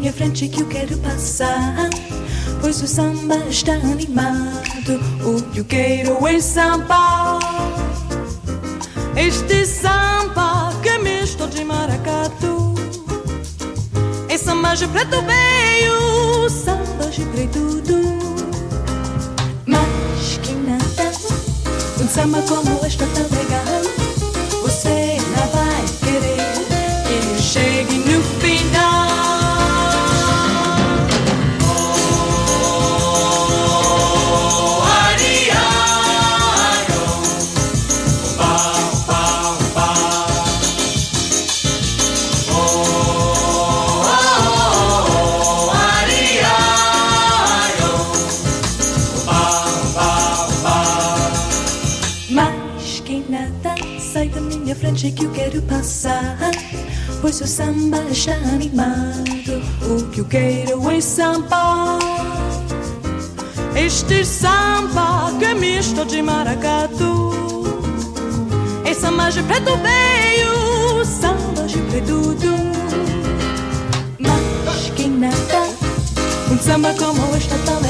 minha frente que eu quero passar. Pois o samba está animado. O que eu quero é samba. Este samba que é misto de maracatu. É samba de preto veio, samba de preto tudo. Mas que nada, um samba como este tão legal. Nada sai da minha frente que eu quero passar. Pois o samba está animado. O que eu quero é samba. Este samba que é misto de maracatu. É samba de preto veio, samba de preto Mas que nada, um samba como este é